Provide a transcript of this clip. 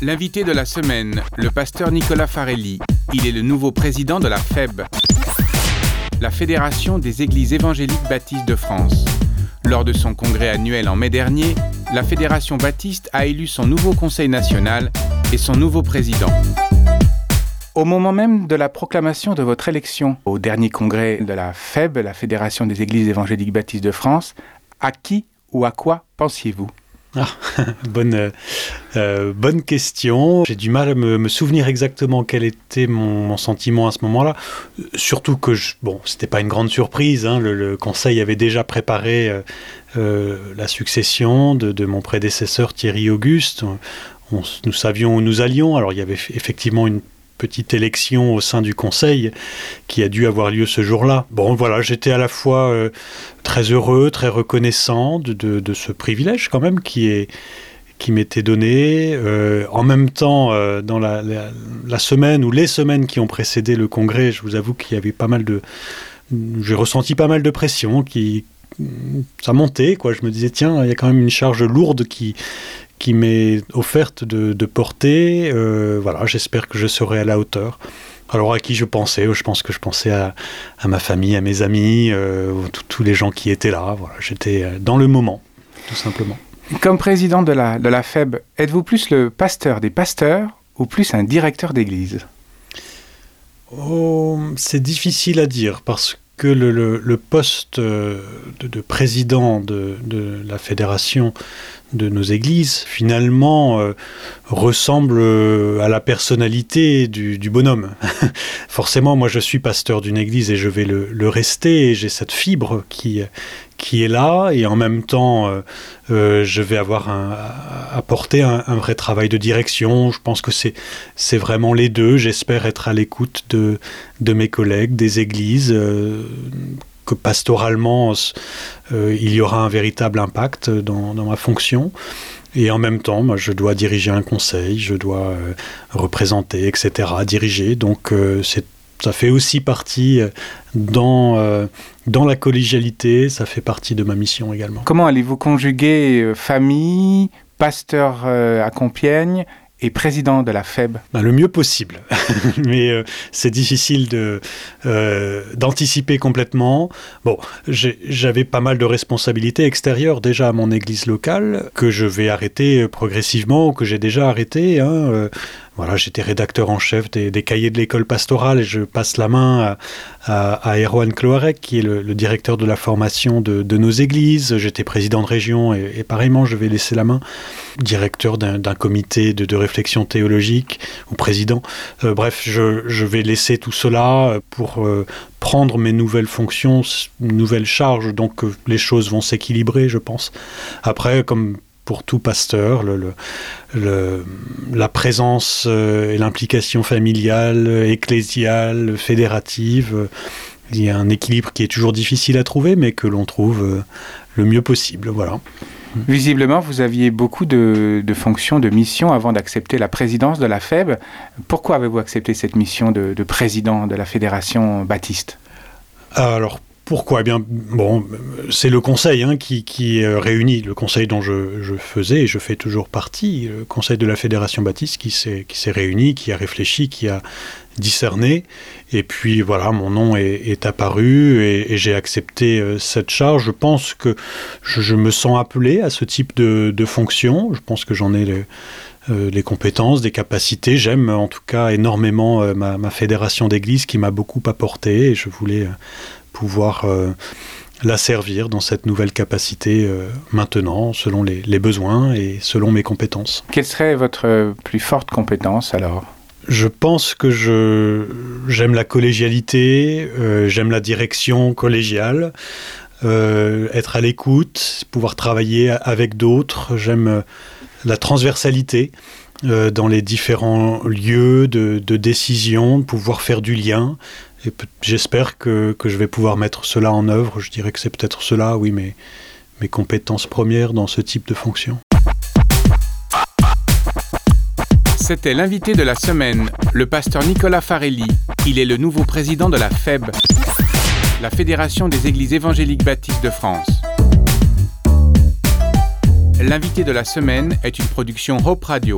L'invité de la semaine, le pasteur Nicolas Farelli. Il est le nouveau président de la FEB, la Fédération des Églises évangéliques baptistes de France. Lors de son congrès annuel en mai dernier, la Fédération baptiste a élu son nouveau conseil national et son nouveau président. Au moment même de la proclamation de votre élection au dernier congrès de la FEB, la Fédération des Églises évangéliques baptistes de France, à qui ou à quoi pensiez-vous? Ah, bonne, euh, bonne question. J'ai du mal à me, souvenir exactement quel était mon, sentiment à ce moment-là. Surtout que, je, bon, c'était pas une grande surprise. Hein, le, conseil avait déjà préparé euh, euh, la succession de, mon prédécesseur Thierry Auguste. Nous savions où nous allions. Alors, il y avait effectivement une petite élection au sein du conseil qui a dû avoir lieu ce jour-là. Bon, voilà, j'étais à la fois euh, très heureux, très reconnaissant de, ce privilège quand même qui est qui m'était donné. Euh, en même temps, euh, dans la, la, la, semaine ou les semaines qui ont précédé le congrès, je vous avoue qu'il y avait pas mal de... J'ai ressenti pas mal de pression qui, ça montait quoi je me disais tiens il y a quand même une charge lourde qui qui m'est offerte de, de porter. Euh, voilà j'espère que je serai à la hauteur. Alors à qui je pensais? Je pense que je pensais à, à ma famille à mes amis euh, tous les gens qui étaient là. Voilà j'étais dans le moment tout simplement. Comme président de la de la feb êtes-vous plus le pasteur des pasteurs ou plus un directeur d'église? Oh, c'est difficile à dire parce que le, poste de, de président de, la fédération de nos églises finalement euh, ressemble à la personnalité du, bonhomme. Forcément moi je suis pasteur d'une église et je vais le, rester j'ai cette fibre qui qui est là et en même temps euh, euh, je vais avoir un, apporter un, vrai travail de direction. Je pense que c'est c'est vraiment les deux. J'espère être à l'écoute de de mes collègues des églises euh, que pastoralement il y aura un véritable impact dans, dans ma fonction. Et en même temps moi je dois diriger un conseil je dois représenter etc diriger. Donc euh, c'est ça fait aussi partie euh, dans euh, dans la collégialité ça fait partie de ma mission également. Comment allez-vous conjuguer euh, famille pasteur euh, à compiègne et président de la feb? Ben, le mieux possible. Mais c'est difficile de d'anticiper complètement. Bon j'avais pas mal de responsabilités extérieures déjà à mon église locale que je vais arrêter progressivement que j'ai déjà arrêté hein, voilà j'étais rédacteur en chef des, cahiers de l'école pastorale et je passe la main à, à, Erwan Cloarec qui est le, directeur de la formation de, nos églises. J'étais président de région et, et pareillement je vais laisser la main. Directeur d'un comité de, réflexion théologique ou président. Euh, bref je, vais laisser tout cela pour euh, prendre mes nouvelles fonctions nouvelles charges. Donc euh, les choses vont s'équilibrer je pense. Après comme pour tout pasteur le, le, le, la présence euh, et l'implication familiale ecclésiale fédérative euh, il y a un équilibre qui est toujours difficile à trouver mais que l'on trouve euh, le mieux possible voilà. Visiblement vous aviez beaucoup de, de fonctions de mission avant d'accepter la présidence de la feb. Pourquoi avez-vous accepté cette mission de, de président de la fédération baptiste? Alors Pourquoi? Eh bien bon c'est le conseil hein, qui, qui réunit le conseil dont je, je faisais et je fais toujours partie le conseil de la fédération baptiste qui s'est réuni qui a réfléchi qui a discerné. Et puis voilà mon nom est, apparu et, j'ai accepté euh, cette charge. Je pense que je, me sens appelé à ce type de, de fonction. Je pense que j'en ai les euh, les compétences des capacités. J'aime en tout cas énormément euh, ma, ma fédération d'église qui m'a beaucoup apporté je voulais euh, pouvoir euh, la servir dans cette nouvelle capacité euh, maintenant selon les, les besoins et selon mes compétences. Quelle serait votre plus forte compétence alors? Je pense que je j'aime la collégialité, euh, j'aime la direction collégiale, euh, être à l'écoute, pouvoir travailler avec d'autres, j'aime euh, la transversalité euh, dans les différents lieux de, de décision, pouvoir faire du lien, j'espère que, je vais pouvoir mettre cela en œuvre. Je dirais que c'est peut-être cela oui mais mes compétences premières dans ce type de fonction. C'était l'invité de la semaine le pasteur nicolas farelli. Il est le nouveau président de la feb la fédération des églises évangéliques baptistes de france. L'invité de la semaine est une production hope radio